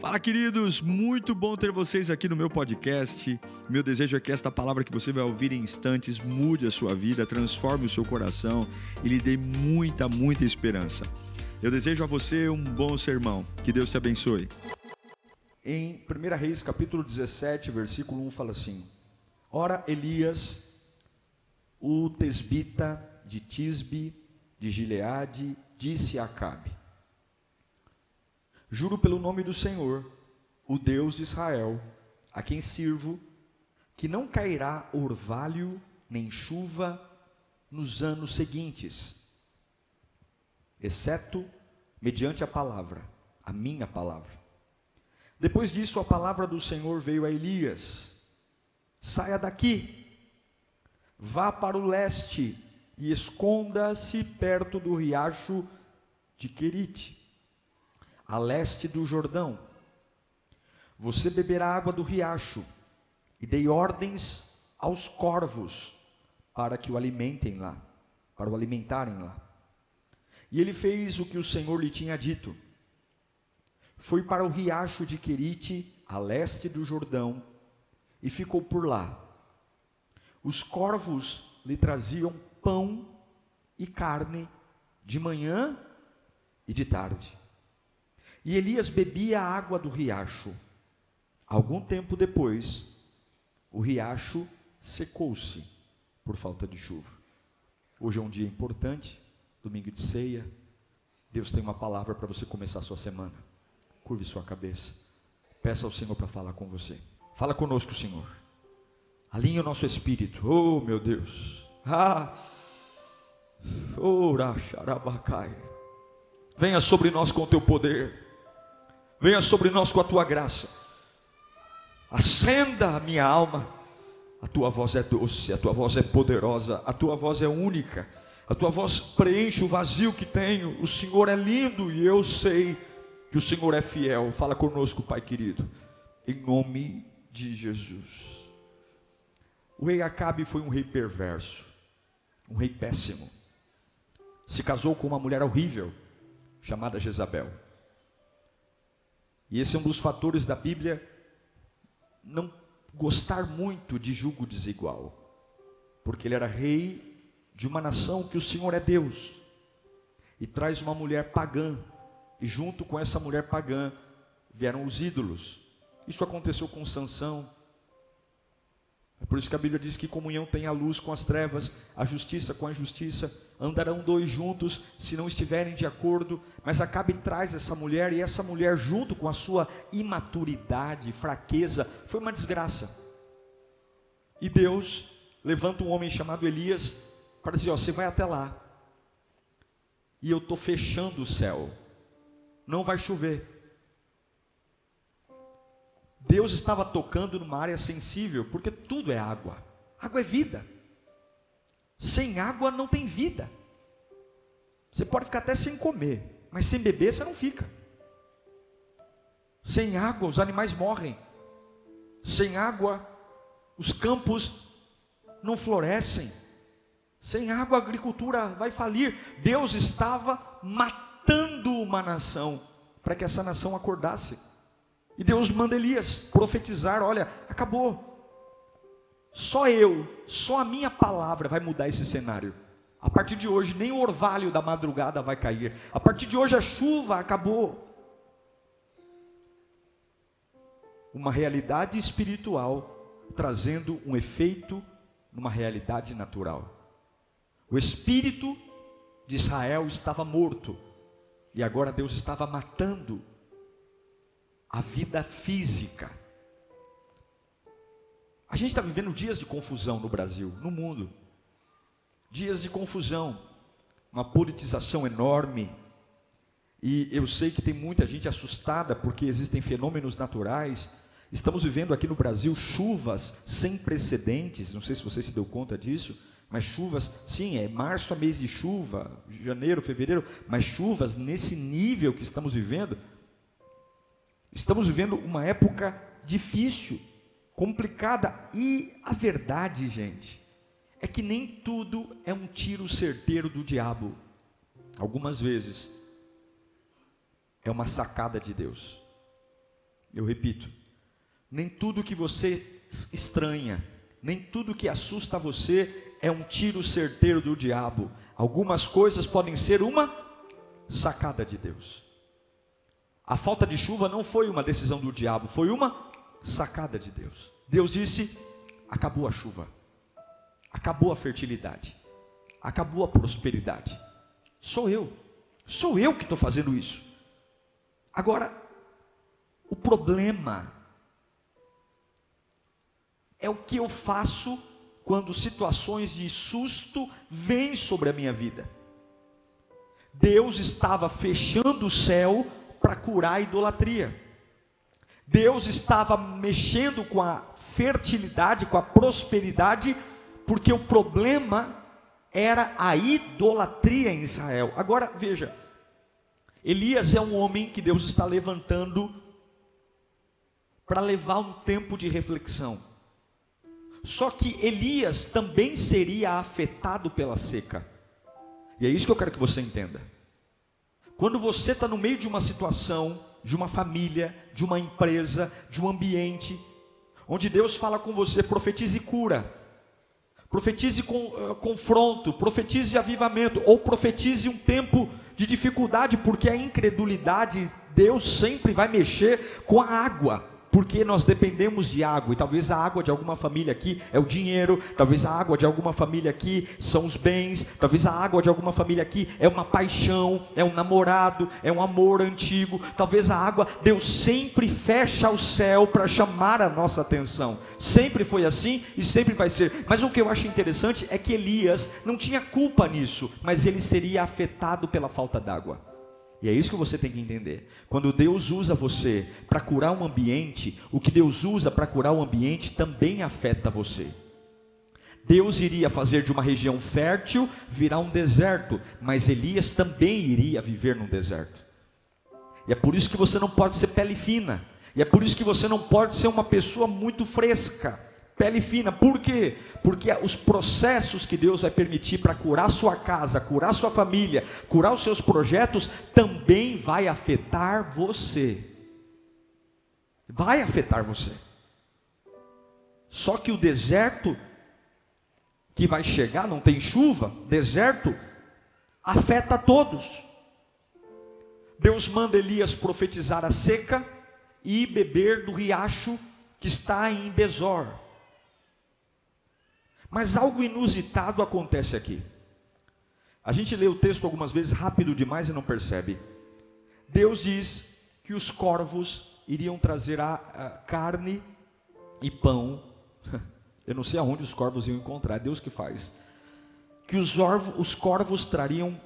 Fala, queridos! Muito bom ter vocês aqui no meu podcast. Meu desejo é que esta palavra que você vai ouvir em instantes mude a sua vida, transforme o seu coração e lhe dê muita, muita esperança. Eu desejo a você um bom sermão. Que Deus te abençoe. Em 1 Reis, capítulo 17, versículo 1, fala assim: Ora, Elias, o tesbita de Tisbe, de Gileade, disse a Acabe: Juro pelo nome do Senhor, o Deus de Israel, a quem sirvo, que não cairá orvalho nem chuva nos anos seguintes, exceto mediante a palavra, a minha palavra. Depois disso, a palavra do Senhor veio a Elias: Saia daqui, vá para o leste e esconda-se perto do riacho de Querite a leste do Jordão. Você beberá água do riacho, e dei ordens aos corvos para que o alimentem lá, para o alimentarem lá. E ele fez o que o Senhor lhe tinha dito. Foi para o riacho de Querite, a leste do Jordão, e ficou por lá. Os corvos lhe traziam pão e carne de manhã e de tarde. E Elias bebia a água do riacho. Algum tempo depois, o riacho secou-se por falta de chuva. Hoje é um dia importante, domingo de ceia. Deus tem uma palavra para você começar a sua semana. Curve sua cabeça. Peça ao Senhor para falar com você. Fala conosco, Senhor. Alinhe o nosso espírito. Oh, meu Deus. Ah. Venha sobre nós com o teu poder. Venha sobre nós com a tua graça. Acenda a minha alma. A tua voz é doce, a tua voz é poderosa, a tua voz é única. A tua voz preenche o vazio que tenho. O Senhor é lindo e eu sei que o Senhor é fiel. Fala conosco, Pai querido, em nome de Jesus. O rei Acabe foi um rei perverso, um rei péssimo. Se casou com uma mulher horrível, chamada Jezabel. E esse é um dos fatores da Bíblia não gostar muito de julgo desigual, porque ele era rei de uma nação que o Senhor é Deus, e traz uma mulher pagã, e junto com essa mulher pagã vieram os ídolos. Isso aconteceu com Sansão, é por isso que a Bíblia diz que comunhão tem a luz com as trevas, a justiça com a injustiça, andarão dois juntos se não estiverem de acordo, mas Acabe traz essa mulher e essa mulher junto com a sua imaturidade, fraqueza, foi uma desgraça. E Deus levanta um homem chamado Elias para dizer: ó, você vai até lá. E eu estou fechando o céu. Não vai chover. Deus estava tocando numa área sensível, porque tudo é água. Água é vida. Sem água não tem vida. Você pode ficar até sem comer, mas sem beber você não fica. Sem água os animais morrem. Sem água os campos não florescem. Sem água a agricultura vai falir. Deus estava matando uma nação para que essa nação acordasse. E Deus manda Elias profetizar: olha, acabou. Só eu, só a minha palavra vai mudar esse cenário. A partir de hoje, nem o orvalho da madrugada vai cair. A partir de hoje, a chuva acabou. Uma realidade espiritual trazendo um efeito numa realidade natural. O espírito de Israel estava morto e agora Deus estava matando a vida física. A gente está vivendo dias de confusão no Brasil, no mundo. Dias de confusão, uma politização enorme. E eu sei que tem muita gente assustada porque existem fenômenos naturais. Estamos vivendo aqui no Brasil chuvas sem precedentes. Não sei se você se deu conta disso, mas chuvas, sim, é março a mês de chuva, janeiro, fevereiro, mas chuvas nesse nível que estamos vivendo Estamos vivendo uma época difícil, complicada, e a verdade, gente, é que nem tudo é um tiro certeiro do diabo. Algumas vezes é uma sacada de Deus. Eu repito, nem tudo que você estranha, nem tudo que assusta você é um tiro certeiro do diabo. Algumas coisas podem ser uma sacada de Deus. A falta de chuva não foi uma decisão do diabo, foi uma sacada de Deus. Deus disse: acabou a chuva, acabou a fertilidade, acabou a prosperidade. Sou eu, sou eu que estou fazendo isso. Agora, o problema é o que eu faço quando situações de susto vêm sobre a minha vida. Deus estava fechando o céu para curar a idolatria. Deus estava mexendo com a fertilidade, com a prosperidade, porque o problema era a idolatria em Israel. Agora veja, Elias é um homem que Deus está levantando para levar um tempo de reflexão. Só que Elias também seria afetado pela seca. E é isso que eu quero que você entenda. Quando você está no meio de uma situação, de uma família, de uma empresa, de um ambiente, onde Deus fala com você, profetize cura, profetize com, uh, confronto, profetize avivamento, ou profetize um tempo de dificuldade, porque a incredulidade, Deus sempre vai mexer com a água porque nós dependemos de água, e talvez a água de alguma família aqui é o dinheiro, talvez a água de alguma família aqui são os bens, talvez a água de alguma família aqui é uma paixão, é um namorado, é um amor antigo, talvez a água, Deus sempre fecha o céu para chamar a nossa atenção, sempre foi assim e sempre vai ser, mas o que eu acho interessante é que Elias não tinha culpa nisso, mas ele seria afetado pela falta d'água. E é isso que você tem que entender. Quando Deus usa você para curar um ambiente, o que Deus usa para curar o ambiente também afeta você. Deus iria fazer de uma região fértil virar um deserto, mas Elias também iria viver num deserto. E é por isso que você não pode ser pele fina. E é por isso que você não pode ser uma pessoa muito fresca pele fina. Por quê? Porque os processos que Deus vai permitir para curar sua casa, curar sua família, curar os seus projetos, também vai afetar você. Vai afetar você. Só que o deserto que vai chegar, não tem chuva, deserto, afeta todos. Deus manda Elias profetizar a seca e beber do riacho que está em Bezor. Mas algo inusitado acontece aqui. A gente lê o texto algumas vezes rápido demais e não percebe. Deus diz que os corvos iriam trazer a, a carne e pão. Eu não sei aonde os corvos iam encontrar, é Deus que faz. Que os, os corvos trariam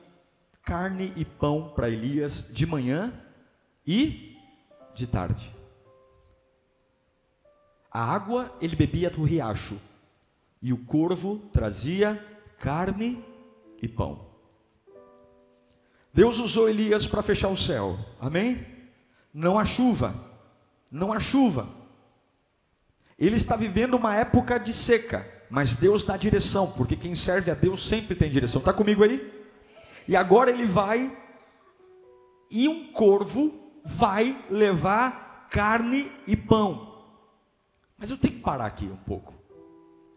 carne e pão para Elias de manhã e de tarde. A água ele bebia do riacho, e o corvo trazia carne e pão. Deus usou Elias para fechar o céu, amém? Não há chuva, não há chuva. Ele está vivendo uma época de seca, mas Deus dá direção, porque quem serve a Deus sempre tem direção. Está comigo aí? E agora ele vai, e um corvo vai levar carne e pão. Mas eu tenho que parar aqui um pouco.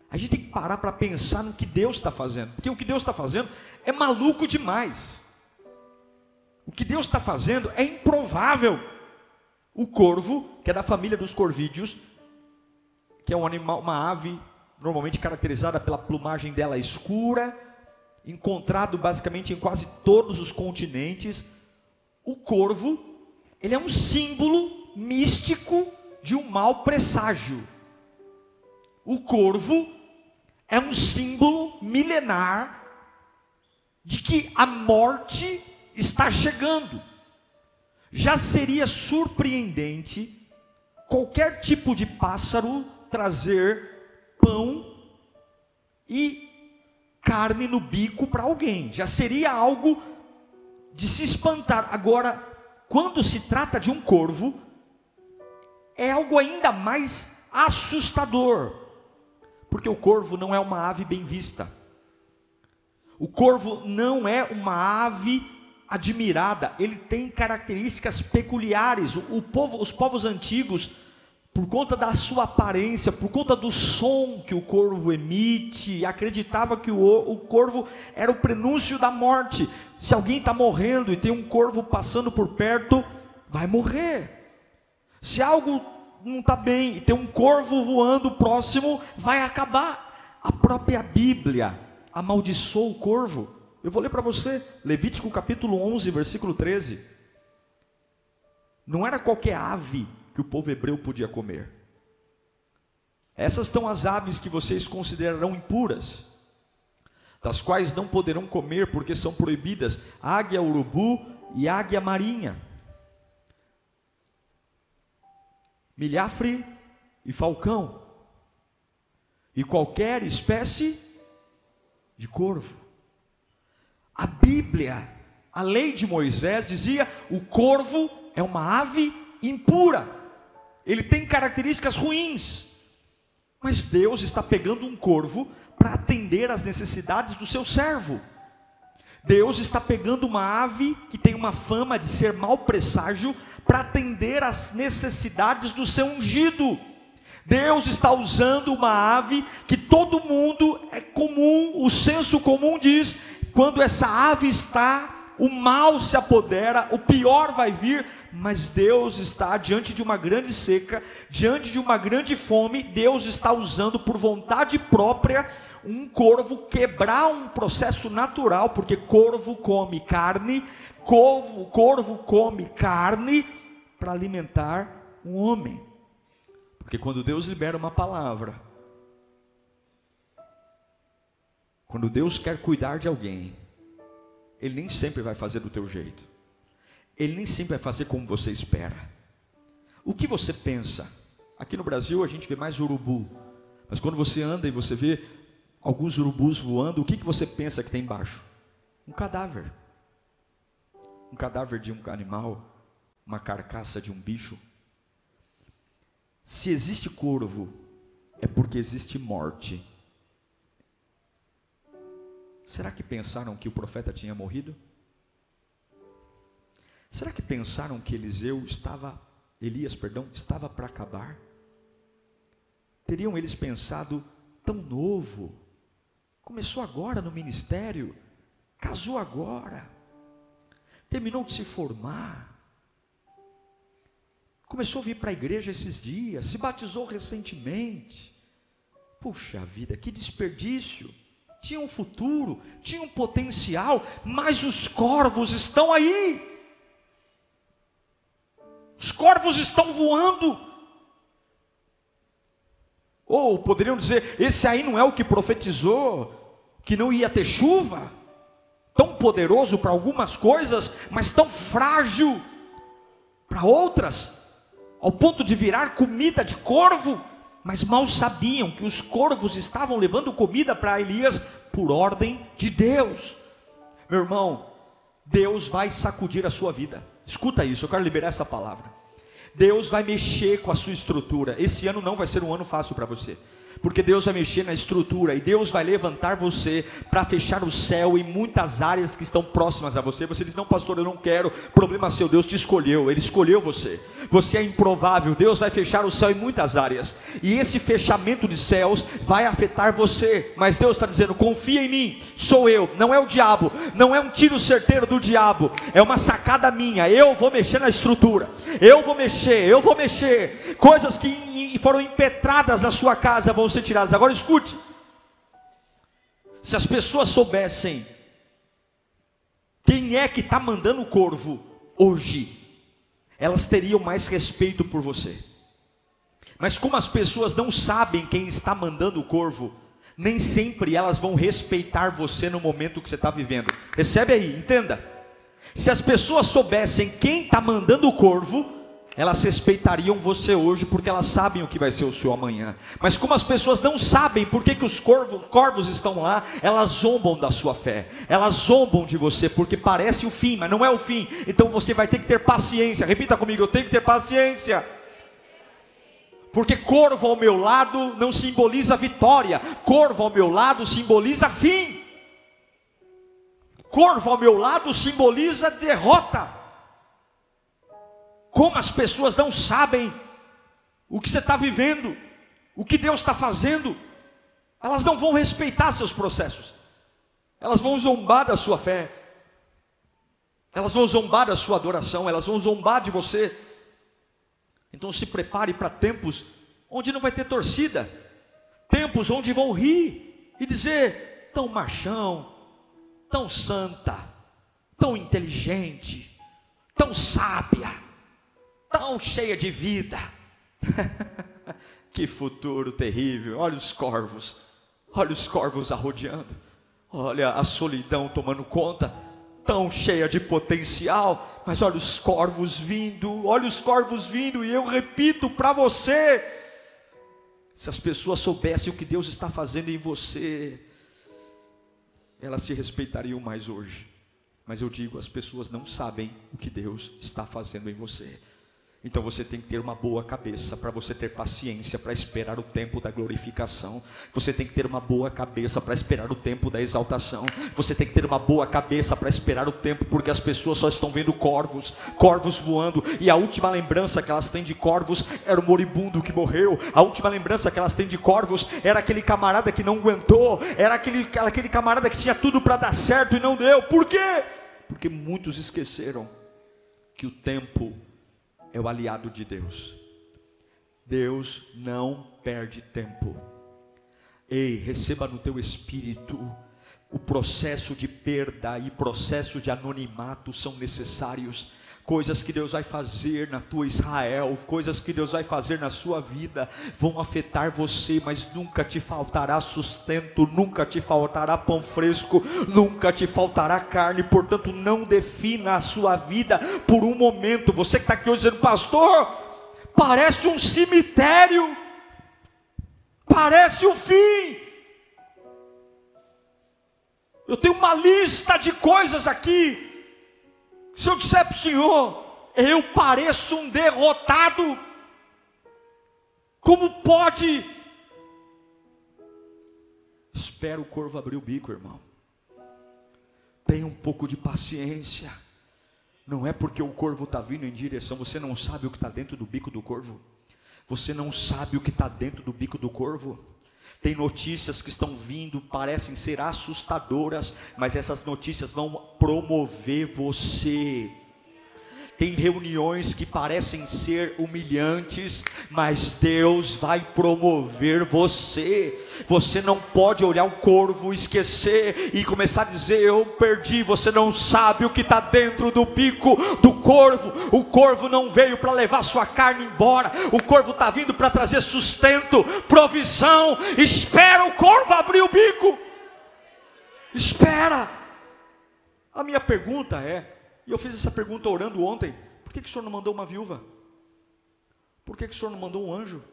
A gente tem que parar para pensar no que Deus está fazendo, porque o que Deus está fazendo é maluco demais. O que Deus está fazendo é improvável. O corvo, que é da família dos corvídeos, que é um animal, uma ave normalmente caracterizada pela plumagem dela escura, encontrado basicamente em quase todos os continentes. O corvo, ele é um símbolo místico de um mau presságio. O corvo é um símbolo milenar de que a morte está chegando. Já seria surpreendente qualquer tipo de pássaro trazer pão e carne no bico para alguém. Já seria algo de se espantar. Agora, quando se trata de um corvo, é algo ainda mais assustador porque o corvo não é uma ave bem vista. O corvo não é uma ave admirada, ele tem características peculiares. O, o povo, os povos antigos, por conta da sua aparência, por conta do som que o corvo emite, acreditava que o, o corvo era o prenúncio da morte. Se alguém está morrendo e tem um corvo passando por perto, vai morrer. Se algo não está bem e tem um corvo voando próximo, vai acabar. A própria Bíblia amaldiçoou o corvo. Eu vou ler para você, Levítico capítulo 11, versículo 13. Não era qualquer ave que o povo hebreu podia comer. Essas são as aves que vocês considerarão impuras, das quais não poderão comer porque são proibidas: águia, urubu e águia marinha, milhafre e falcão, e qualquer espécie de corvo. A Bíblia, a lei de Moisés dizia: o corvo é uma ave impura, ele tem características ruins. Mas Deus está pegando um corvo para atender às necessidades do seu servo. Deus está pegando uma ave que tem uma fama de ser mau presságio para atender às necessidades do seu ungido. Deus está usando uma ave que todo mundo é comum, o senso comum diz quando essa ave está, o mal se apodera, o pior vai vir, mas Deus está diante de uma grande seca, diante de uma grande fome, Deus está usando por vontade própria um corvo quebrar um processo natural, porque corvo come carne, corvo, corvo come carne para alimentar um homem. Porque quando Deus libera uma palavra, Quando Deus quer cuidar de alguém, Ele nem sempre vai fazer do teu jeito. Ele nem sempre vai fazer como você espera. O que você pensa? Aqui no Brasil a gente vê mais urubu. Mas quando você anda e você vê alguns urubus voando, o que, que você pensa que tem embaixo? Um cadáver. Um cadáver de um animal, uma carcaça de um bicho. Se existe corvo, é porque existe morte. Será que pensaram que o profeta tinha morrido? Será que pensaram que Eliseu estava, Elias, perdão, estava para acabar? Teriam eles pensado tão novo, começou agora no ministério, casou agora, terminou de se formar, começou a vir para a igreja esses dias, se batizou recentemente. Puxa vida, que desperdício! tinha um futuro, tinha um potencial, mas os corvos estão aí. Os corvos estão voando. Ou poderiam dizer: esse aí não é o que profetizou, que não ia ter chuva, tão poderoso para algumas coisas, mas tão frágil para outras, ao ponto de virar comida de corvo mas mal sabiam que os corvos estavam levando comida para Elias por ordem de Deus. Meu irmão, Deus vai sacudir a sua vida. Escuta isso, eu quero liberar essa palavra. Deus vai mexer com a sua estrutura. Esse ano não vai ser um ano fácil para você porque Deus vai mexer na estrutura e Deus vai levantar você para fechar o céu em muitas áreas que estão próximas a você. Você diz: Não, pastor, eu não quero. Problema seu, Deus te escolheu, Ele escolheu você. Você é improvável. Deus vai fechar o céu em muitas áreas, e esse fechamento de céus vai afetar você. Mas Deus está dizendo: Confia em mim, sou eu, não é o diabo, não é um tiro certeiro do diabo, é uma sacada minha. Eu vou mexer na estrutura, eu vou mexer, eu vou mexer. Coisas que foram impetradas na sua casa vão vão ser tiradas. Agora escute: se as pessoas soubessem quem é que está mandando o corvo hoje, elas teriam mais respeito por você. Mas como as pessoas não sabem quem está mandando o corvo, nem sempre elas vão respeitar você no momento que você está vivendo. Recebe aí, entenda. Se as pessoas soubessem quem está mandando o corvo, elas respeitariam você hoje porque elas sabem o que vai ser o seu amanhã. Mas como as pessoas não sabem por que, que os corvos, corvos estão lá, elas zombam da sua fé. Elas zombam de você porque parece o fim, mas não é o fim. Então você vai ter que ter paciência. Repita comigo, eu tenho que ter paciência. Porque corvo ao meu lado não simboliza vitória, corvo ao meu lado simboliza fim. corvo ao meu lado simboliza derrota. Como as pessoas não sabem o que você está vivendo, o que Deus está fazendo, elas não vão respeitar seus processos, elas vão zombar da sua fé, elas vão zombar da sua adoração, elas vão zombar de você. Então se prepare para tempos onde não vai ter torcida, tempos onde vão rir e dizer: tão machão, tão santa, tão inteligente, tão sábia, tão cheia de vida. que futuro terrível! Olha os corvos, olha os corvos arrodeando, olha a solidão tomando conta, tão cheia de potencial, mas olha os corvos vindo, olha os corvos vindo, e eu repito para você: se as pessoas soubessem o que Deus está fazendo em você, elas te respeitariam mais hoje. Mas eu digo, as pessoas não sabem o que Deus está fazendo em você. Então você tem que ter uma boa cabeça para você ter paciência para esperar o tempo da glorificação. Você tem que ter uma boa cabeça para esperar o tempo da exaltação. Você tem que ter uma boa cabeça para esperar o tempo, porque as pessoas só estão vendo corvos, corvos voando, e a última lembrança que elas têm de corvos era o moribundo que morreu. A última lembrança que elas têm de corvos era aquele camarada que não aguentou, era aquele, aquele camarada que tinha tudo para dar certo e não deu. Por quê? Porque muitos esqueceram que o tempo é o aliado de Deus. Deus não perde tempo. Ei, receba no teu espírito o processo de perda e processo de anonimato são necessários. Coisas que Deus vai fazer na tua Israel, coisas que Deus vai fazer na sua vida, vão afetar você, mas nunca te faltará sustento, nunca te faltará pão fresco, nunca te faltará carne, portanto, não defina a sua vida por um momento. Você que está aqui hoje dizendo, pastor, parece um cemitério, parece o fim. Eu tenho uma lista de coisas aqui se eu disser para o Senhor, eu pareço um derrotado, como pode? Espera o corvo abrir o bico, irmão. Tenha um pouco de paciência. Não é porque o corvo está vindo em direção, você não sabe o que está dentro do bico do corvo. Você não sabe o que está dentro do bico do corvo. Tem notícias que estão vindo, parecem ser assustadoras, mas essas notícias vão promover você. Tem reuniões que parecem ser humilhantes, mas Deus vai promover você. Você não pode olhar o corvo, esquecer e começar a dizer: Eu perdi. Você não sabe o que está dentro do bico do corvo. O corvo não veio para levar sua carne embora. O corvo está vindo para trazer sustento, provisão. Espera o corvo abrir o bico. Espera. A minha pergunta é: e eu fiz essa pergunta orando ontem: por que, que o senhor não mandou uma viúva? Por que, que o senhor não mandou um anjo?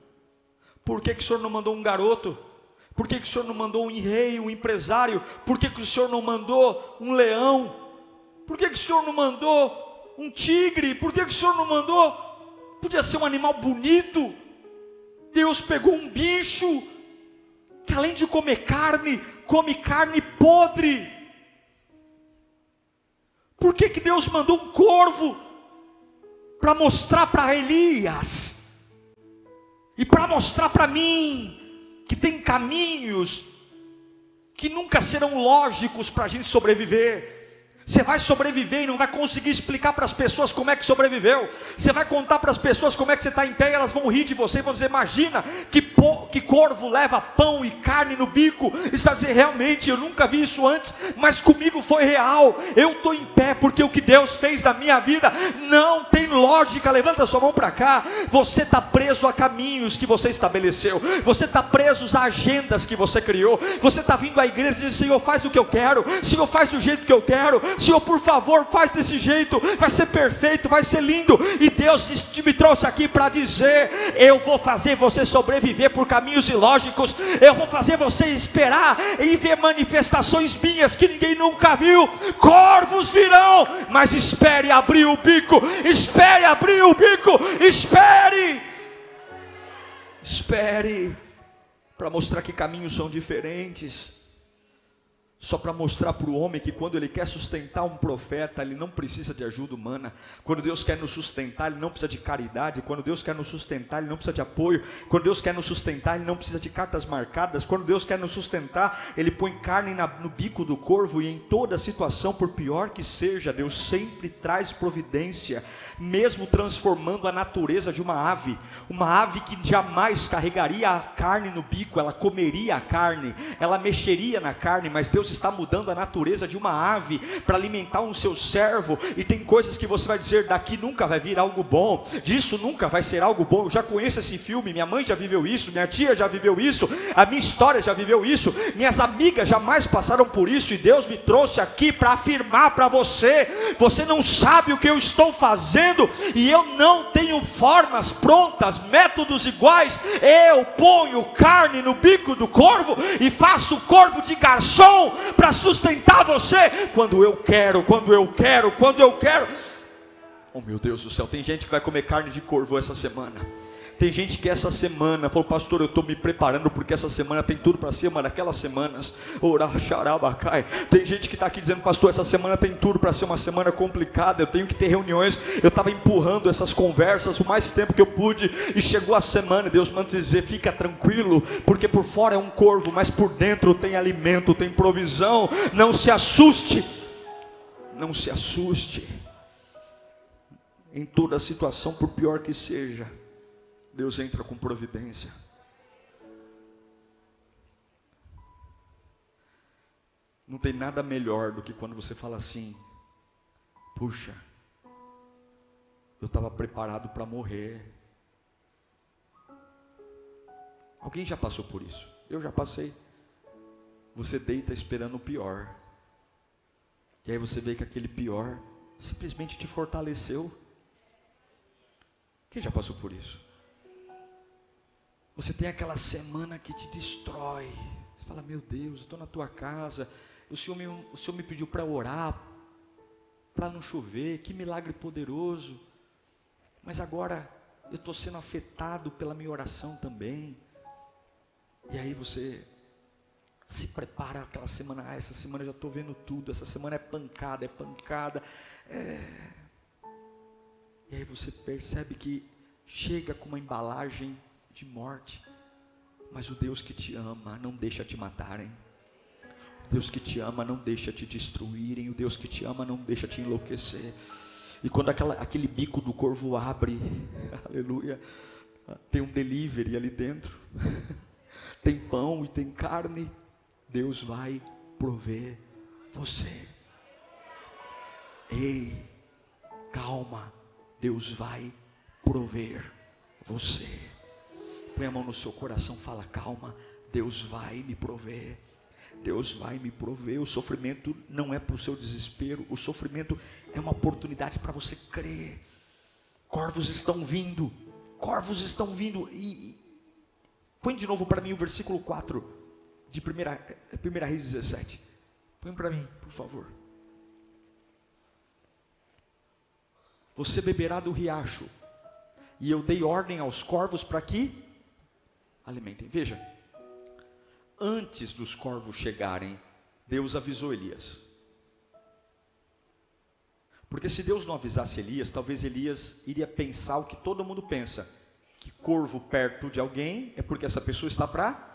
Por que, que o senhor não mandou um garoto? Por que, que o senhor não mandou um rei, um empresário? Por que, que o senhor não mandou um leão? Por que, que o senhor não mandou um tigre? Por que, que o senhor não mandou? Podia ser um animal bonito. Deus pegou um bicho que além de comer carne, come carne podre. Por que, que Deus mandou um corvo para mostrar para Elias e para mostrar para mim que tem caminhos que nunca serão lógicos para a gente sobreviver? Você vai sobreviver e não vai conseguir explicar para as pessoas como é que sobreviveu. Você vai contar para as pessoas como é que você está em pé e elas vão rir de você e vão dizer: Imagina que, que corvo leva pão e carne no bico. E você vai dizer: Realmente, eu nunca vi isso antes, mas comigo foi real. Eu estou em pé porque o que Deus fez na minha vida não tem lógica. Levanta sua mão para cá. Você está preso a caminhos que você estabeleceu, você está preso a agendas que você criou. Você está vindo à igreja e diz: Senhor, faz o que eu quero, Senhor, faz do jeito que eu quero. Senhor, por favor, faz desse jeito, vai ser perfeito, vai ser lindo. E Deus me trouxe aqui para dizer: eu vou fazer você sobreviver por caminhos ilógicos, eu vou fazer você esperar e ver manifestações minhas que ninguém nunca viu. Corvos virão, mas espere abrir o bico, espere abrir o bico, espere, espere, para mostrar que caminhos são diferentes. Só para mostrar para o homem que quando ele quer sustentar um profeta, ele não precisa de ajuda humana. Quando Deus quer nos sustentar, ele não precisa de caridade. Quando Deus quer nos sustentar, ele não precisa de apoio. Quando Deus quer nos sustentar, ele não precisa de cartas marcadas. Quando Deus quer nos sustentar, ele põe carne na, no bico do corvo e em toda situação, por pior que seja, Deus sempre traz providência, mesmo transformando a natureza de uma ave. Uma ave que jamais carregaria a carne no bico, ela comeria a carne, ela mexeria na carne, mas Deus está mudando a natureza de uma ave para alimentar um seu servo, e tem coisas que você vai dizer: daqui nunca vai vir algo bom, disso nunca vai ser algo bom. Eu já conheço esse filme, minha mãe já viveu isso, minha tia já viveu isso, a minha história já viveu isso, minhas amigas jamais passaram por isso, e Deus me trouxe aqui para afirmar para você: você não sabe o que eu estou fazendo, e eu não tenho formas prontas, métodos iguais. Eu ponho carne no bico do corvo e faço o corvo de garçom para sustentar você quando eu quero, quando eu quero, quando eu quero. Oh meu Deus do céu, tem gente que vai comer carne de corvo essa semana. Tem gente que essa semana falou, pastor, eu estou me preparando porque essa semana tem tudo para ser uma daquelas semanas. Tem gente que está aqui dizendo, pastor, essa semana tem tudo para ser uma semana complicada. Eu tenho que ter reuniões. Eu estava empurrando essas conversas o mais tempo que eu pude e chegou a semana. Deus manda dizer, fica tranquilo, porque por fora é um corvo, mas por dentro tem alimento, tem provisão. Não se assuste, não se assuste. Em toda situação, por pior que seja Deus entra com providência. Não tem nada melhor do que quando você fala assim: puxa, eu estava preparado para morrer. Alguém já passou por isso? Eu já passei. Você deita esperando o pior. E aí você vê que aquele pior simplesmente te fortaleceu. Quem já passou por isso? Você tem aquela semana que te destrói. Você fala, meu Deus, eu estou na tua casa. O Senhor me, o Senhor me pediu para orar, para não chover. Que milagre poderoso. Mas agora eu estou sendo afetado pela minha oração também. E aí você se prepara aquela semana. Ah, essa semana eu já estou vendo tudo. Essa semana é pancada, é pancada. É... E aí você percebe que chega com uma embalagem de morte. Mas o Deus que te ama não deixa te matarem. O Deus que te ama não deixa te destruírem. O Deus que te ama não deixa te enlouquecer. E quando aquela, aquele bico do corvo abre, aleluia, tem um delivery ali dentro, tem pão e tem carne, Deus vai prover você. Ei, calma, Deus vai prover você. Põe a mão no seu coração, fala calma, Deus vai me prover. Deus vai me prover. O sofrimento não é para o seu desespero, o sofrimento é uma oportunidade para você crer. Corvos estão vindo, corvos estão vindo. E, põe de novo para mim o versículo 4 de 1 primeira, primeira Reis 17. Põe para mim, por favor. Você beberá do riacho, e eu dei ordem aos corvos para que alimentem. Veja, antes dos corvos chegarem, Deus avisou Elias. Porque se Deus não avisasse Elias, talvez Elias iria pensar o que todo mundo pensa: que corvo perto de alguém é porque essa pessoa está para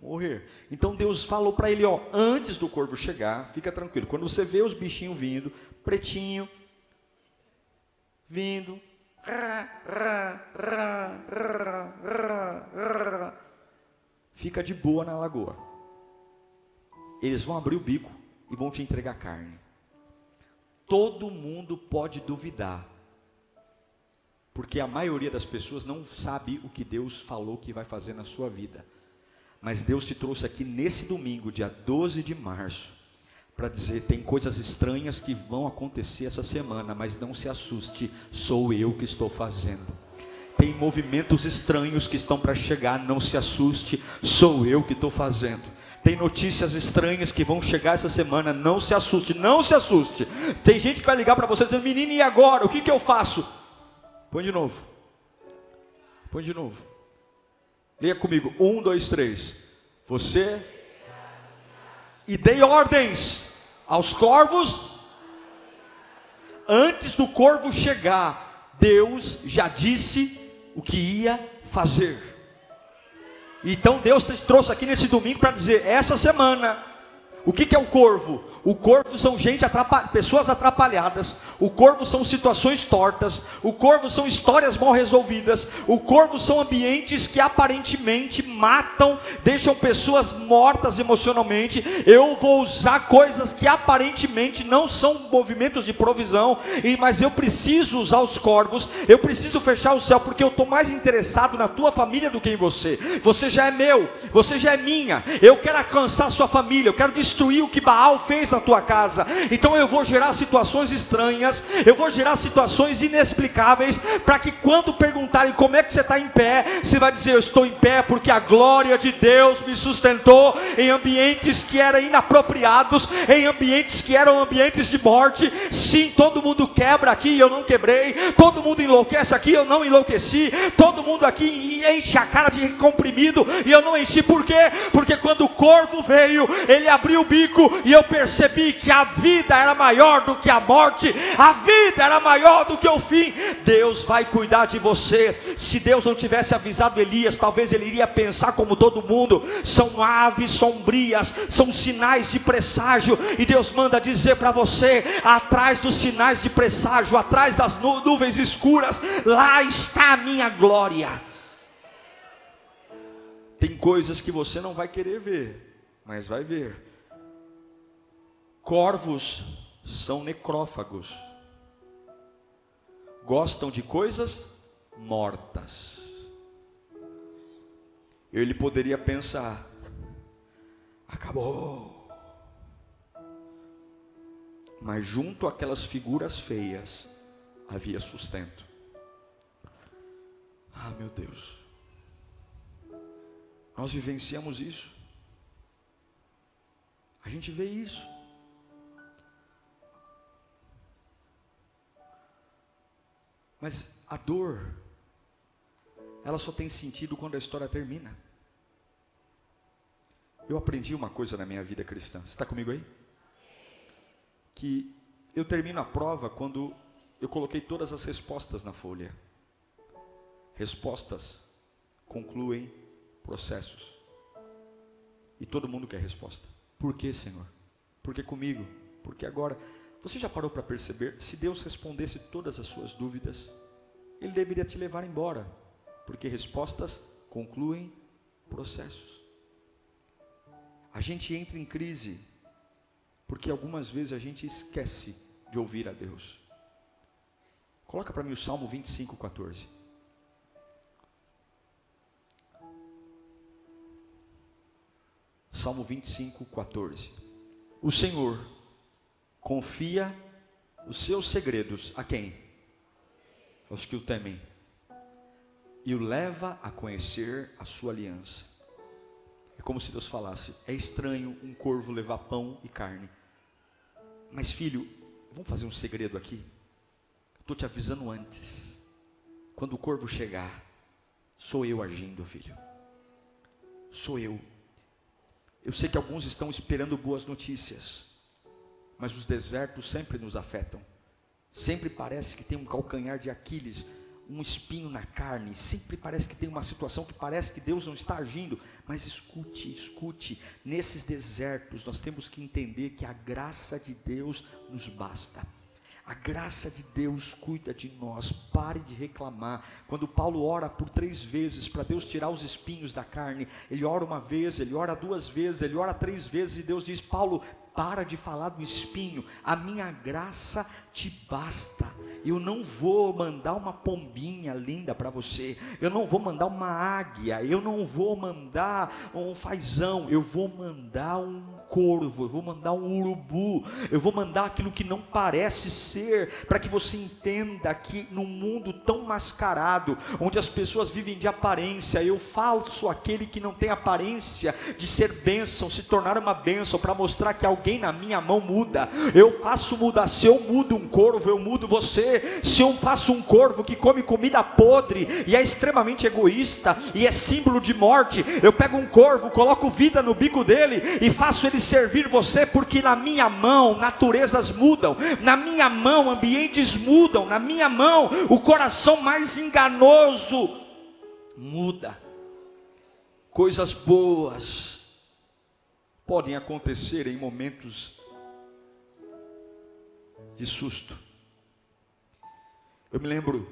morrer. Então Deus falou para ele: ó, antes do corvo chegar, fica tranquilo. Quando você vê os bichinhos vindo, pretinho, vindo, Fica de boa na lagoa. Eles vão abrir o bico e vão te entregar carne. Todo mundo pode duvidar. Porque a maioria das pessoas não sabe o que Deus falou que vai fazer na sua vida. Mas Deus te trouxe aqui nesse domingo, dia 12 de março, para dizer: tem coisas estranhas que vão acontecer essa semana, mas não se assuste, sou eu que estou fazendo. Tem movimentos estranhos que estão para chegar, não se assuste, sou eu que estou fazendo. Tem notícias estranhas que vão chegar essa semana, não se assuste, não se assuste. Tem gente que vai ligar para você dizendo: menino, e agora? O que, que eu faço? Põe de novo. Põe de novo. Leia comigo. Um, dois, três. Você e dei ordens aos corvos. Antes do corvo chegar, Deus já disse o que ia fazer. Então Deus te trouxe aqui nesse domingo para dizer: essa semana o que, que, é o corvo? O corvo são gente atrapalh... pessoas atrapalhadas. O corvo são situações tortas. O corvo são histórias mal resolvidas. O corvo são ambientes que aparentemente matam, deixam pessoas mortas emocionalmente. Eu vou usar coisas que aparentemente não são movimentos de provisão, mas eu preciso usar os corvos. Eu preciso fechar o céu porque eu estou mais interessado na tua família do que em você. Você já é meu. Você já é minha. Eu quero alcançar a sua família. Eu quero destruir o que Baal fez na tua casa. Então eu vou gerar situações estranhas, eu vou gerar situações inexplicáveis, para que quando perguntarem como é que você está em pé, você vai dizer: Eu estou em pé porque a glória de Deus me sustentou em ambientes que eram inapropriados, em ambientes que eram ambientes de morte. Sim, todo mundo quebra aqui eu não quebrei, todo mundo enlouquece aqui eu não enlouqueci, todo mundo aqui enche a cara de comprimido e eu não enchi, por quê? Porque quando o corvo veio, ele abriu bico e eu percebi que a vida era maior do que a morte, a vida era maior do que o fim. Deus vai cuidar de você. Se Deus não tivesse avisado Elias, talvez ele iria pensar como todo mundo: são aves sombrias, são sinais de presságio, e Deus manda dizer para você: atrás dos sinais de presságio, atrás das nuvens escuras, lá está a minha glória. Tem coisas que você não vai querer ver, mas vai ver. Corvos são necrófagos, gostam de coisas mortas. Ele poderia pensar: acabou. Mas junto àquelas figuras feias havia sustento. Ah, meu Deus. Nós vivenciamos isso. A gente vê isso. Mas a dor, ela só tem sentido quando a história termina. Eu aprendi uma coisa na minha vida cristã. Você está comigo aí? Que eu termino a prova quando eu coloquei todas as respostas na folha. Respostas concluem processos. E todo mundo quer resposta. Por que, Senhor? Por que comigo? Porque agora você já parou para perceber? Se Deus respondesse todas as suas dúvidas, Ele deveria te levar embora, porque respostas concluem processos. A gente entra em crise, porque algumas vezes a gente esquece de ouvir a Deus. Coloca para mim o Salmo 25, 14. Salmo 25, 14. O Senhor confia os seus segredos a quem? Aos que o temem. E o leva a conhecer a sua aliança. É como se Deus falasse: é estranho um corvo levar pão e carne. Mas filho, vamos fazer um segredo aqui. Estou te avisando antes. Quando o corvo chegar, sou eu agindo, filho. Sou eu. Eu sei que alguns estão esperando boas notícias mas os desertos sempre nos afetam. Sempre parece que tem um calcanhar de Aquiles, um espinho na carne, sempre parece que tem uma situação que parece que Deus não está agindo, mas escute, escute, nesses desertos nós temos que entender que a graça de Deus nos basta. A graça de Deus cuida de nós. Pare de reclamar. Quando Paulo ora por três vezes para Deus tirar os espinhos da carne, ele ora uma vez, ele ora duas vezes, ele ora três vezes e Deus diz: Paulo, para de falar do espinho, a minha graça te basta. Eu não vou mandar uma pombinha linda para você, eu não vou mandar uma águia, eu não vou mandar um fazão, eu vou mandar um corvo, eu vou mandar um urubu, eu vou mandar aquilo que não parece ser, para que você entenda que num mundo tão mascarado, onde as pessoas vivem de aparência, eu falso aquele que não tem aparência de ser bênção, se tornar uma bênção, para mostrar que alguém na minha mão muda. Eu faço mudar. Se eu mudo um corvo, eu mudo você. Se eu faço um corvo que come comida podre e é extremamente egoísta e é símbolo de morte, eu pego um corvo, coloco vida no bico dele e faço ele servir você, porque na minha mão naturezas mudam, na minha mão ambientes mudam, na minha mão o coração mais enganoso muda. Coisas boas podem acontecer em momentos de susto. Eu me lembro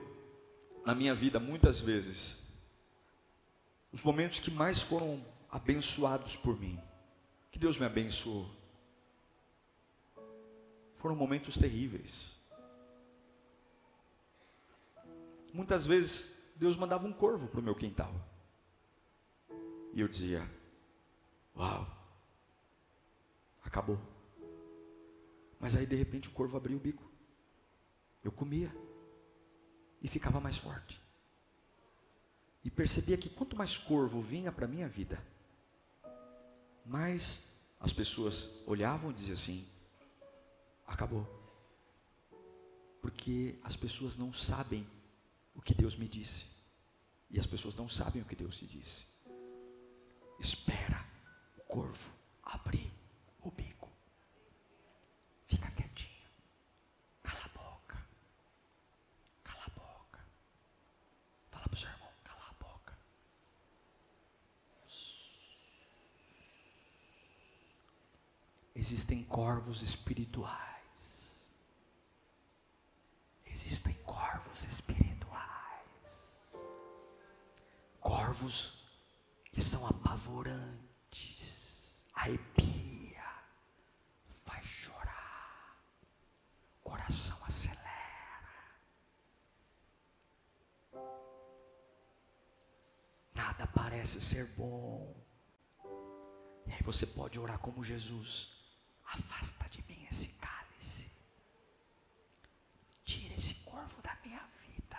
na minha vida muitas vezes os momentos que mais foram abençoados por mim, que Deus me abençoou. Foram momentos terríveis. Muitas vezes Deus mandava um corvo para o meu quintal. E eu dizia: Uau, acabou. Mas aí de repente o corvo abria o bico. Eu comia e ficava mais forte. E percebia que quanto mais corvo vinha para a minha vida, mais as pessoas olhavam e diziam assim: acabou. Porque as pessoas não sabem o que Deus me disse. E as pessoas não sabem o que Deus te disse. Espera o corvo abrir o bico. Fica quietinho. Cala a boca. Cala a boca. Fala para o seu irmão, cala a boca. Existem corvos espirituais. Existem corvos espirituais. Corvos que são apavorantes, arrepia, faz chorar, coração acelera. Nada parece ser bom. E aí você pode orar como Jesus: afasta de mim esse cálice, tira esse corvo da minha vida.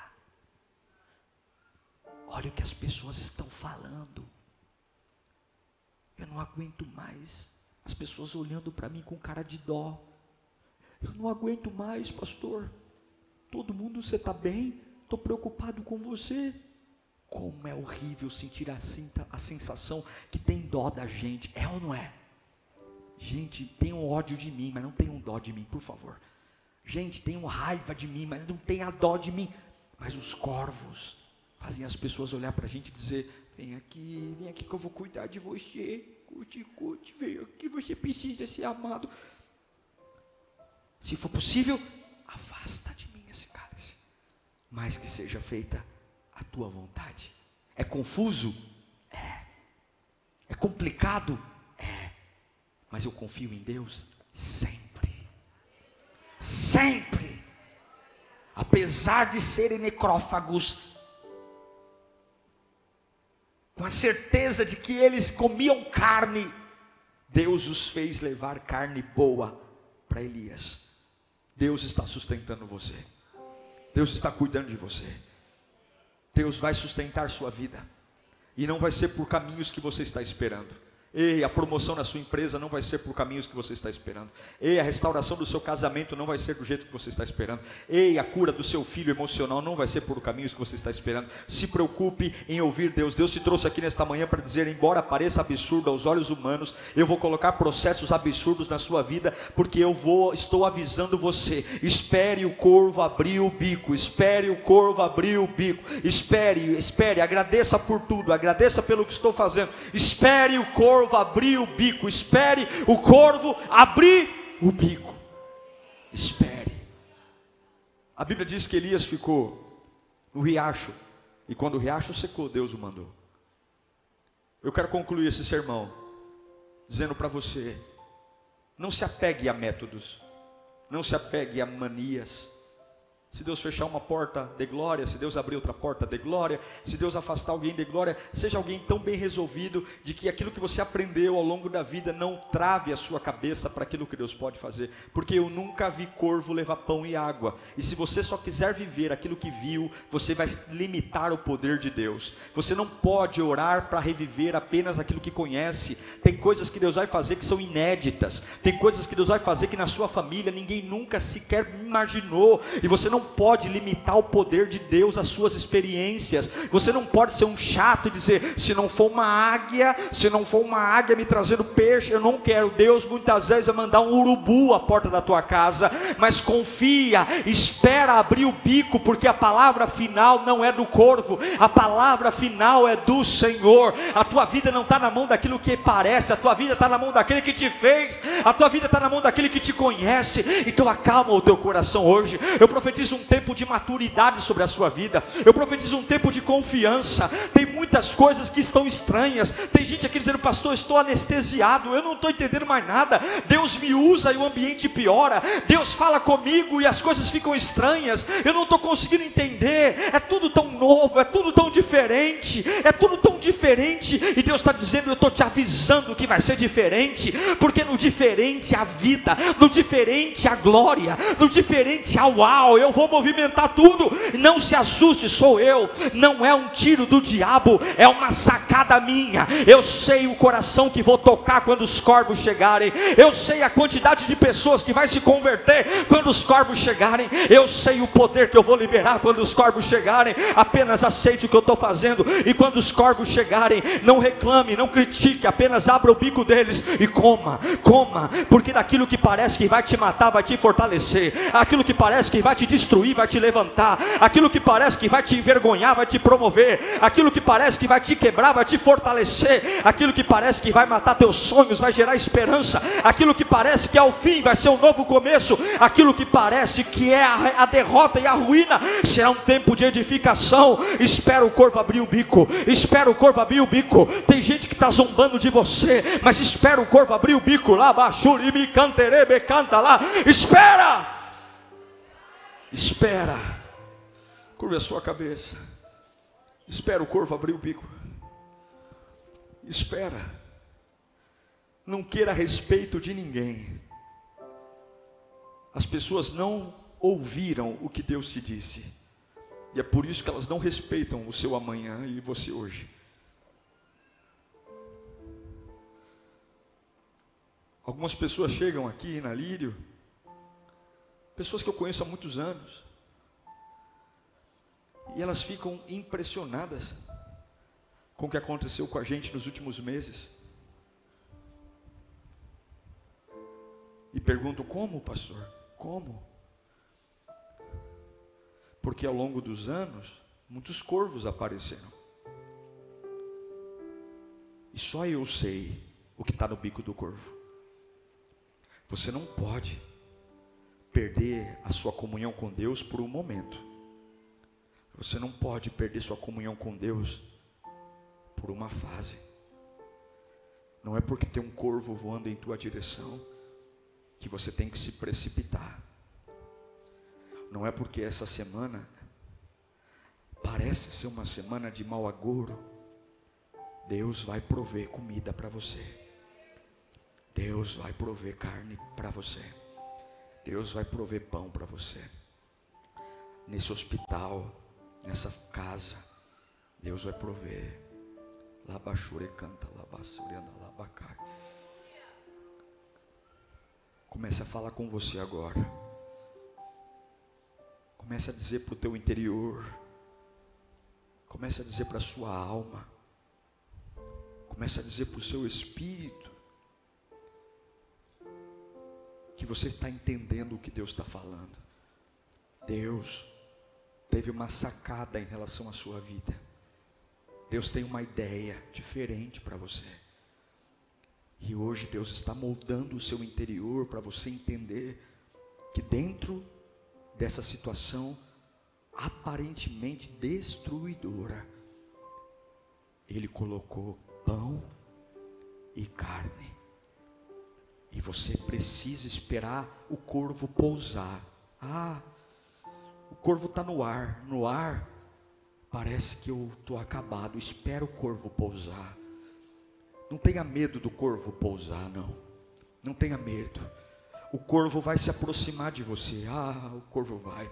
Olha o que as pessoas estão falando. Eu não aguento mais as pessoas olhando para mim com cara de dó. Eu não aguento mais, pastor. Todo mundo, você está bem? Estou preocupado com você. Como é horrível sentir assim a sensação que tem dó da gente. É ou não é? Gente, tenham ódio de mim, mas não tenham dó de mim, por favor. Gente, tenham raiva de mim, mas não tenham dó de mim. Mas os corvos fazem as pessoas olhar para a gente e dizer: Vem aqui, vem aqui que eu vou cuidar de você. Curte, curte, vem aqui, você precisa ser amado. Se for possível, afasta de mim esse cálice. Mas que seja feita a tua vontade. É confuso? É. É complicado? Mas eu confio em Deus sempre. Sempre. Apesar de serem necrófagos, com a certeza de que eles comiam carne, Deus os fez levar carne boa para Elias. Deus está sustentando você. Deus está cuidando de você. Deus vai sustentar sua vida. E não vai ser por caminhos que você está esperando. Ei, a promoção na sua empresa não vai ser por caminhos que você está esperando. Ei, a restauração do seu casamento não vai ser do jeito que você está esperando. Ei, a cura do seu filho emocional não vai ser por caminhos que você está esperando. Se preocupe em ouvir Deus. Deus te trouxe aqui nesta manhã para dizer: embora pareça absurdo aos olhos humanos, eu vou colocar processos absurdos na sua vida, porque eu vou, estou avisando você. Espere o corvo abrir o bico. Espere o corvo abrir o bico. Espere, espere. Agradeça por tudo. Agradeça pelo que estou fazendo. Espere o corvo corvo abrir o bico. Espere o corvo abrir o bico. Espere. A Bíblia diz que Elias ficou no riacho. E quando o riacho secou, Deus o mandou. Eu quero concluir esse sermão dizendo para você: não se apegue a métodos, não se apegue a manias, se Deus fechar uma porta de glória, se Deus abrir outra porta de glória, se Deus afastar alguém de glória, seja alguém tão bem resolvido de que aquilo que você aprendeu ao longo da vida não trave a sua cabeça para aquilo que Deus pode fazer, porque eu nunca vi corvo levar pão e água. E se você só quiser viver aquilo que viu, você vai limitar o poder de Deus. Você não pode orar para reviver apenas aquilo que conhece. Tem coisas que Deus vai fazer que são inéditas. Tem coisas que Deus vai fazer que na sua família ninguém nunca sequer imaginou. E você não pode limitar o poder de Deus às suas experiências. Você não pode ser um chato e dizer: se não for uma águia, se não for uma águia me trazendo peixe, eu não quero. Deus muitas vezes vai mandar um urubu à porta da tua casa, mas confia, espera abrir o bico, porque a palavra final não é do corvo, a palavra final é do Senhor. A tua vida não está na mão daquilo que parece, a tua vida está na mão daquele que te fez, a tua vida está na mão daquele que te conhece. Então acalma o teu coração hoje. Eu profetizo um tempo de maturidade sobre a sua vida, eu profetizo um tempo de confiança. Tem muitas coisas que estão estranhas, tem gente aqui dizendo, pastor, estou anestesiado, eu não estou entendendo mais nada. Deus me usa e o ambiente piora, Deus fala comigo e as coisas ficam estranhas, eu não estou conseguindo entender. É tudo tão novo, é tudo tão diferente, é tudo tão diferente. E Deus está dizendo: Eu estou te avisando que vai ser diferente, porque no diferente há vida, no diferente há glória, no diferente há uau. Eu vou movimentar tudo. Não se assuste, sou eu. Não é um tiro do diabo, é uma sacada minha. Eu sei o coração que vou tocar quando os corvos chegarem. Eu sei a quantidade de pessoas que vai se converter quando os corvos chegarem. Eu sei o poder que eu vou liberar quando os corvos chegarem. Apenas aceite o que eu estou fazendo. E quando os corvos chegarem, não reclame, não critique, apenas abra o bico deles e coma, coma, porque daquilo que parece que vai te matar, vai te fortalecer, aquilo que parece que vai te destruir, vai te levantar, aquilo que parece que vai te envergonhar, vai te promover, aquilo que parece que vai te quebrar, vai te fortalecer, aquilo que parece que vai matar teus sonhos, vai gerar esperança, aquilo que parece que ao fim vai ser um novo começo, aquilo que parece que é a, a derrota e a ruína, será um tempo de edificação. Espera o corvo abrir o bico, espera o corvo abrir o bico. Tem gente que está zombando de você, mas espera o corvo abrir o bico. Lá, baixuribi canterebe, canta lá, espera, espera, curva a sua cabeça, espera o corvo abrir o bico, espera, não queira respeito de ninguém, as pessoas não ouviram o que Deus te disse, e é por isso que elas não respeitam o seu amanhã e você hoje. Algumas pessoas chegam aqui na Lírio, pessoas que eu conheço há muitos anos, e elas ficam impressionadas com o que aconteceu com a gente nos últimos meses. E perguntam: como, pastor? Como? Porque ao longo dos anos, muitos corvos apareceram. E só eu sei o que está no bico do corvo. Você não pode perder a sua comunhão com Deus por um momento. Você não pode perder sua comunhão com Deus por uma fase. Não é porque tem um corvo voando em tua direção que você tem que se precipitar. Não é porque essa semana parece ser uma semana de mau agouro. Deus vai prover comida para você. Deus vai prover carne para você. Deus vai prover pão para você. Nesse hospital, nessa casa, Deus vai prover. Labachure canta, labasurianda, labacai. Comece a falar com você agora. Comece a dizer para o teu interior. Comece a dizer para a sua alma. Comece a dizer para o seu espírito que você está entendendo o que Deus está falando. Deus teve uma sacada em relação à sua vida. Deus tem uma ideia diferente para você. E hoje Deus está moldando o seu interior para você entender que dentro dessa situação aparentemente destruidora, Ele colocou pão e carne. E você precisa esperar o corvo pousar. Ah, o corvo está no ar. No ar, parece que eu estou acabado. Espera o corvo pousar. Não tenha medo do corvo pousar, não. Não tenha medo. O corvo vai se aproximar de você. Ah, o corvo vai.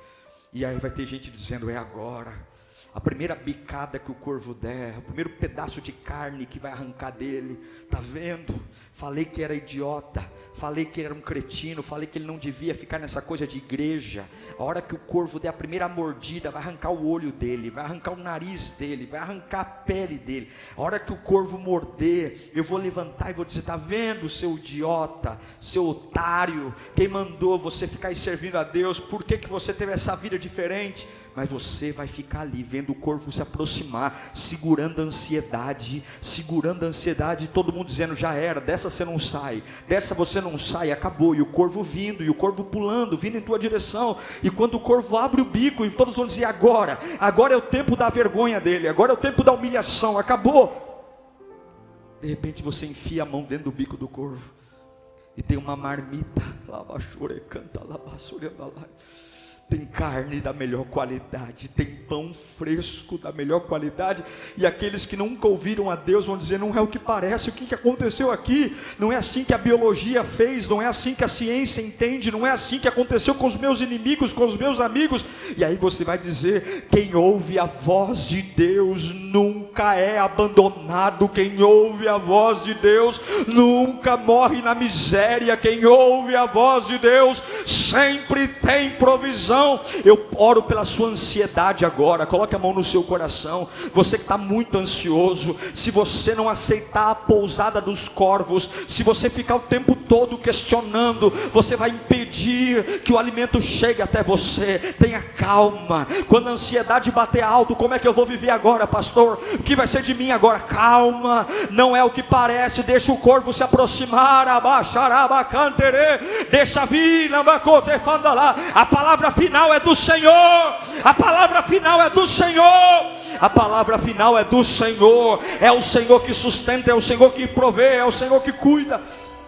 E aí vai ter gente dizendo: é agora. A primeira bicada que o corvo der, o primeiro pedaço de carne que vai arrancar dele. Tá vendo? Falei que era idiota, falei que era um cretino, falei que ele não devia ficar nessa coisa de igreja. A hora que o corvo der a primeira mordida, vai arrancar o olho dele, vai arrancar o nariz dele, vai arrancar a pele dele. A hora que o corvo morder, eu vou levantar e vou dizer: tá vendo, seu idiota, seu otário, quem mandou você ficar aí servindo a Deus? Por que, que você teve essa vida diferente? Mas você vai ficar ali vendo o corvo se aproximar, segurando a ansiedade, segurando a ansiedade, todo mundo dizendo já era, dessa você não sai, dessa você não sai, acabou, e o corvo vindo, e o corvo pulando, vindo em tua direção, e quando o corvo abre o bico, e todos vão dizer agora, agora é o tempo da vergonha dele, agora é o tempo da humilhação, acabou. De repente você enfia a mão dentro do bico do corvo, e tem uma marmita, lava canta, lava lá tem carne da melhor qualidade, tem pão fresco da melhor qualidade, e aqueles que nunca ouviram a Deus vão dizer: não é o que parece, o que aconteceu aqui? Não é assim que a biologia fez, não é assim que a ciência entende, não é assim que aconteceu com os meus inimigos, com os meus amigos. E aí você vai dizer: quem ouve a voz de Deus nunca é abandonado, quem ouve a voz de Deus nunca morre na miséria, quem ouve a voz de Deus sempre tem provisão coração. Eu oro pela sua ansiedade agora. Coloque a mão no seu coração. Você que está muito ansioso, se você não aceitar a pousada dos corvos, se você ficar o tempo todo questionando, você vai impedir que o alimento chegue até você. Tenha calma. Quando a ansiedade bater alto, como é que eu vou viver agora, pastor? O que vai ser de mim agora? Calma. Não é o que parece. Deixa o corvo se aproximar. Abaixarabacantere. Deixa vir. A palavra final é do Senhor. A palavra final é do Senhor. A palavra final é do Senhor. É o Senhor que sustenta, é o Senhor que provê, é o Senhor que cuida.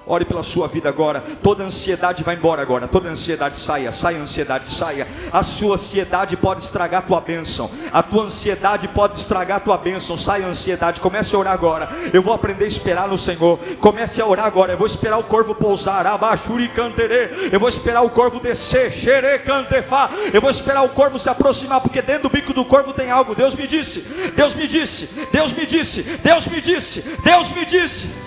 Ore pela sua vida agora. Toda ansiedade vai embora agora. Toda ansiedade saia, saia ansiedade, saia. A sua ansiedade pode estragar a tua bênção. A tua ansiedade pode estragar a tua bênção. Saia a ansiedade. Comece a orar agora. Eu vou aprender a esperar no Senhor. Comece a orar agora. Eu vou esperar o corvo pousar. Abaixuri canterê. Eu vou esperar o corvo descer. Xere cantefá. Eu vou esperar o corvo se aproximar. Porque dentro do bico do corvo tem algo. Deus me disse. Deus me disse. Deus me disse. Deus me disse. Deus me disse.